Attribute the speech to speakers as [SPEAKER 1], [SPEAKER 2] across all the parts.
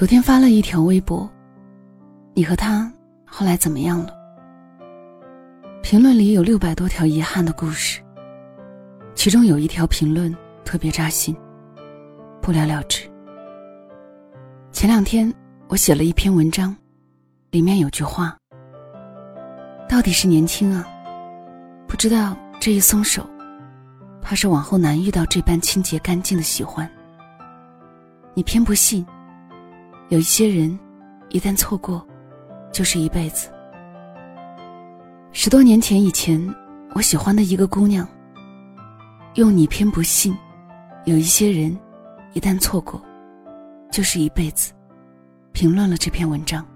[SPEAKER 1] 昨天发了一条微博，你和他后来怎么样了？评论里有六百多条遗憾的故事，其中有一条评论特别扎心，不了了之。前两天我写了一篇文章，里面有句话：“到底是年轻啊，不知道这一松手，怕是往后难遇到这般清洁干净的喜欢。”你偏不信，有一些人，一旦错过，就是一辈子。十多年前以前，我喜欢的一个姑娘，用“你偏不信，有一些人，一旦错过，就是一辈子”，评论了这篇文章。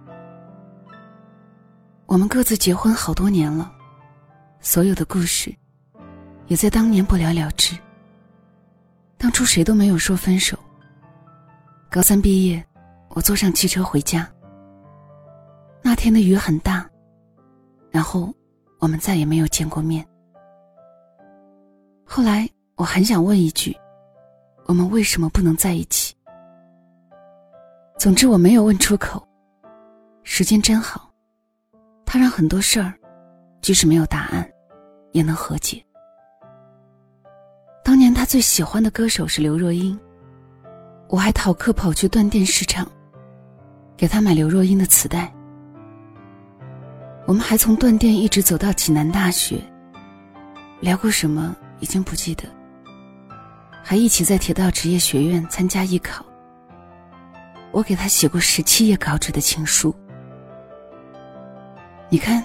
[SPEAKER 1] 我们各自结婚好多年了，所有的故事，也在当年不了了之。当初谁都没有说分手。高三毕业，我坐上汽车回家。那天的雨很大，然后我们再也没有见过面。后来我很想问一句：我们为什么不能在一起？总之我没有问出口。时间真好，它让很多事儿，即使没有答案，也能和解。当年他最喜欢的歌手是刘若英。我还逃课跑去断电市场，给他买刘若英的磁带。我们还从断电一直走到济南大学，聊过什么已经不记得。还一起在铁道职业学院参加艺考。我给他写过十七页稿纸的情书。你看，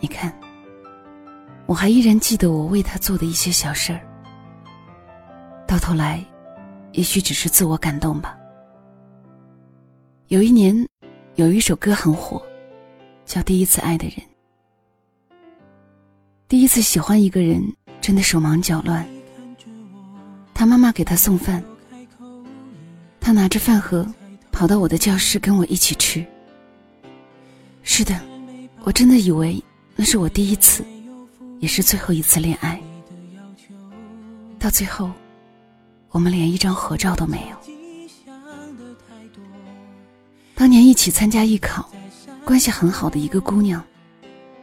[SPEAKER 1] 你看，我还依然记得我为他做的一些小事儿。到头来。也许只是自我感动吧。有一年，有一首歌很火，叫《第一次爱的人》。第一次喜欢一个人，真的手忙脚乱。他妈妈给他送饭，他拿着饭盒跑到我的教室跟我一起吃。是的，我真的以为那是我第一次，也是最后一次恋爱。到最后。我们连一张合照都没有。当年一起参加艺考，关系很好的一个姑娘，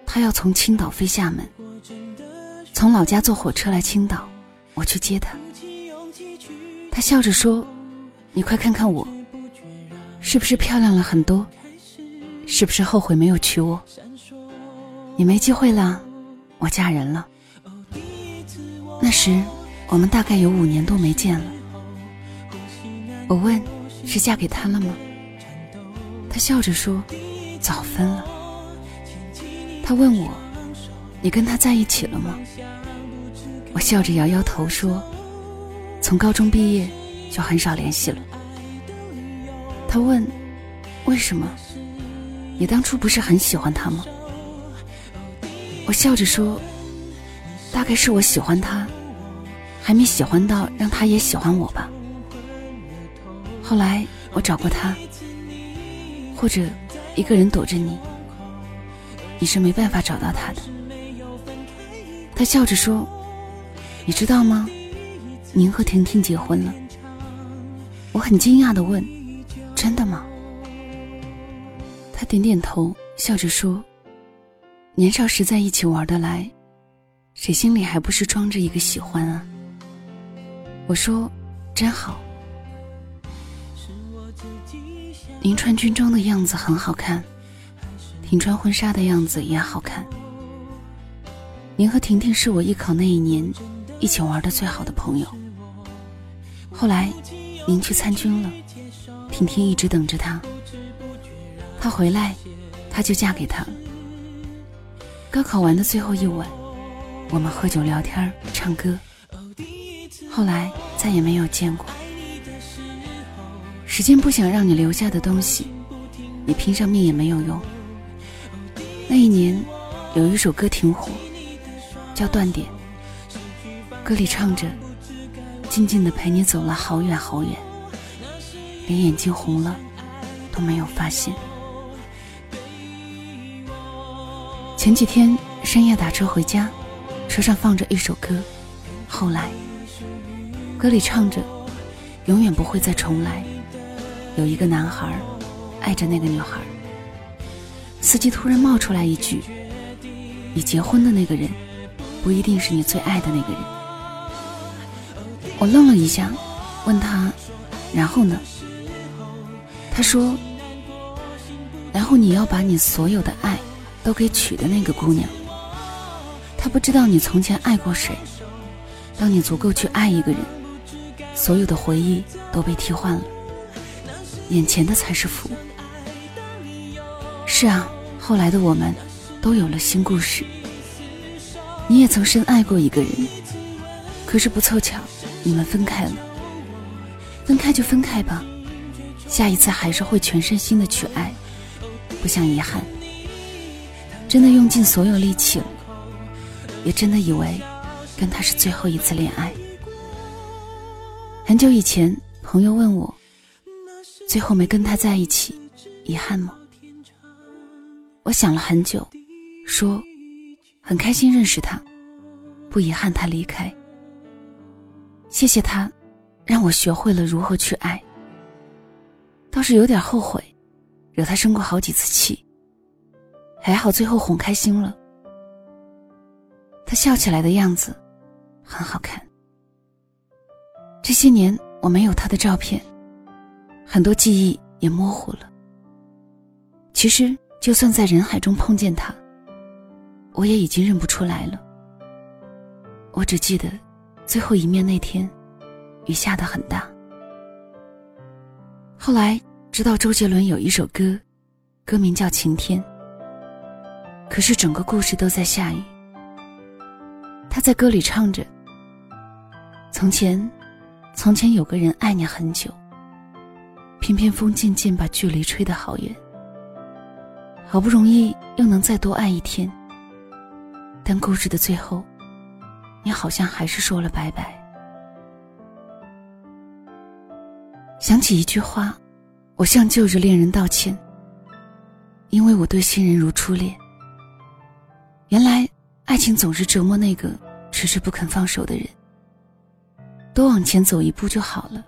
[SPEAKER 1] 她要从青岛飞厦门，从老家坐火车来青岛，我去接她。她笑着说：“你快看看我，是不是漂亮了很多？是不是后悔没有娶我？你没机会了，我嫁人了。”那时。我们大概有五年都没见了。我问：“是嫁给他了吗？”他笑着说：“早分了。”他问我：“你跟他在一起了吗？”我笑着摇摇头说：“从高中毕业就很少联系了。”他问：“为什么？你当初不是很喜欢他吗？”我笑着说：“大概是我喜欢他。”还没喜欢到让他也喜欢我吧。后来我找过他，或者一个人躲着你，你是没办法找到他的。他笑着说：“你知道吗？您和婷婷结婚了。”我很惊讶的问：“真的吗？”他点点头，笑着说：“年少时在一起玩得来，谁心里还不是装着一个喜欢啊？”我说：“真好，您穿军装的样子很好看，婷穿婚纱的样子也好看。您和婷婷是我艺考那一年一起玩的最好的朋友。后来您去参军了，婷婷一直等着他，他回来，他就嫁给他。高考完的最后一晚，我们喝酒聊天唱歌。”后来再也没有见过。时间不想让你留下的东西，你拼上命也没有用。那一年，有一首歌挺火，叫《断点》。歌里唱着：“静静的陪你走了好远好远，连眼睛红了都没有发现。”前几天深夜打车回家，车上放着一首歌，《后来》。歌里唱着：“永远不会再重来，有一个男孩爱着那个女孩。司机突然冒出来一句：“你结婚的那个人，不一定是你最爱的那个人。”我愣了一下，问他：“然后呢？”他说：“然后你要把你所有的爱都给娶的那个姑娘。她不知道你从前爱过谁。当你足够去爱一个人，所有的回忆都被替换了，眼前的才是福。是啊。”后来的我们，都有了新故事。你也曾深爱过一个人，可是不凑巧，你们分开了。分开就分开吧，下一次还是会全身心的去爱，不想遗憾。真的用尽所有力气了，也真的以为跟他是最后一次恋爱。很久以前，朋友问我，最后没跟他在一起，遗憾吗？我想了很久，说：“很开心认识他，不遗憾他离开。谢谢他，让我学会了如何去爱。倒是有点后悔，惹他生过好几次气。还好最后哄开心了。他笑起来的样子，很好看。这些年我没有他的照片，很多记忆也模糊了。其实。”就算在人海中碰见他，我也已经认不出来了。我只记得最后一面那天，雨下得很大。后来知道周杰伦有一首歌，歌名叫《晴天》，可是整个故事都在下雨。他在歌里唱着：“从前，从前有个人爱你很久，偏偏风渐渐把距离吹得好远。”好不容易又能再多爱一天，但故事的最后，你好像还是说了拜拜。想起一句话，我向旧日恋人道歉，因为我对新人如初恋。原来爱情总是折磨那个迟迟不肯放手的人。多往前走一步就好了。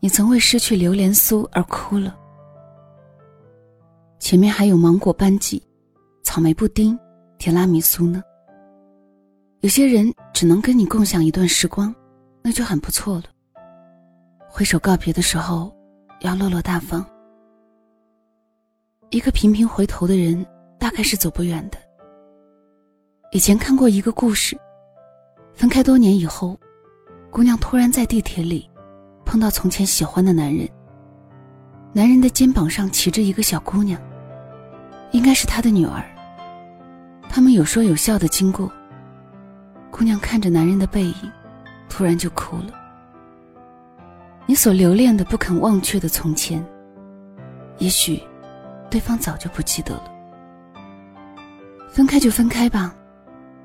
[SPEAKER 1] 你曾为失去榴莲酥而哭了。前面还有芒果班戟、草莓布丁、提拉米苏呢。有些人只能跟你共享一段时光，那就很不错了。挥手告别的时候，要落落大方。一个频频回头的人，大概是走不远的。以前看过一个故事，分开多年以后，姑娘突然在地铁里碰到从前喜欢的男人，男人的肩膀上骑着一个小姑娘。应该是他的女儿。他们有说有笑的经过。姑娘看着男人的背影，突然就哭了。你所留恋的、不肯忘却的从前，也许对方早就不记得了。分开就分开吧，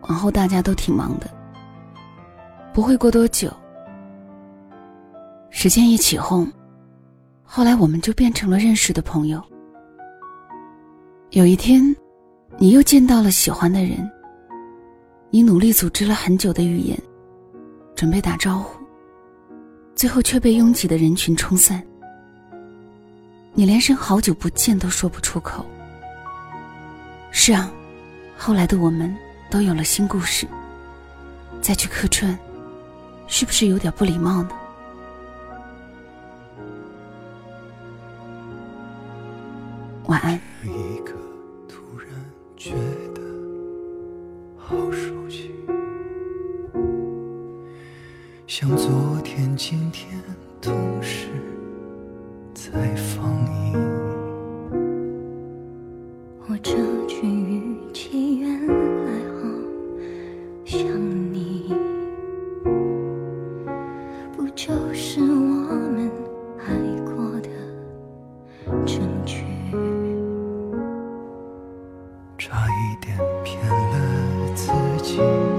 [SPEAKER 1] 往后大家都挺忙的，不会过多久。时间一起哄，后来我们就变成了认识的朋友。有一天，你又见到了喜欢的人。你努力组织了很久的语言，准备打招呼，最后却被拥挤的人群冲散。你连声好久不见都说不出口。是啊，后来的我们都有了新故事。再去客串，是不是有点不礼貌呢？晚安突然。觉得好熟悉，像昨天、今天同时在差一点骗了自己。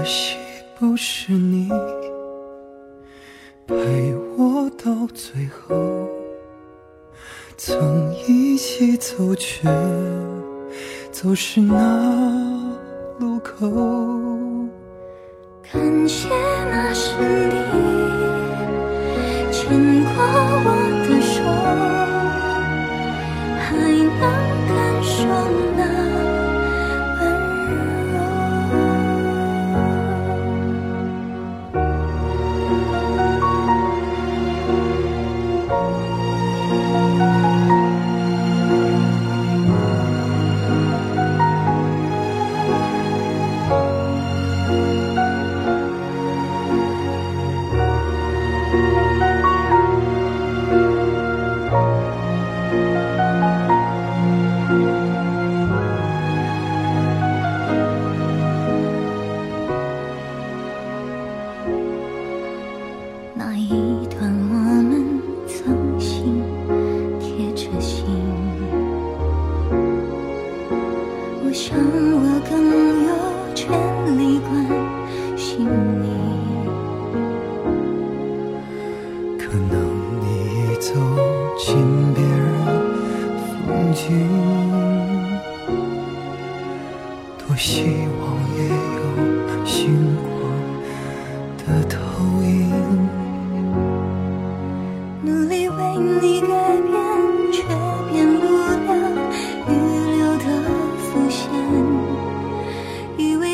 [SPEAKER 2] 可惜不是你。陪我到最后，曾一起走，却走失那路口。
[SPEAKER 1] 感谢那是你牵过我的手，还能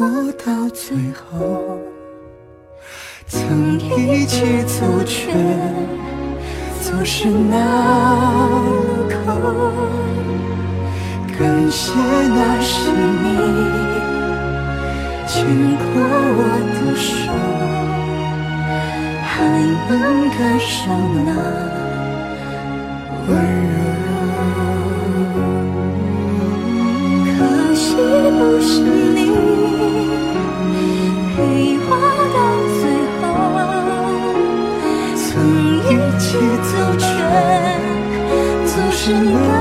[SPEAKER 2] 我到最后，曾一起走却走失那路口。感谢那是你牵过我的手，还能感受那温柔。
[SPEAKER 1] 却走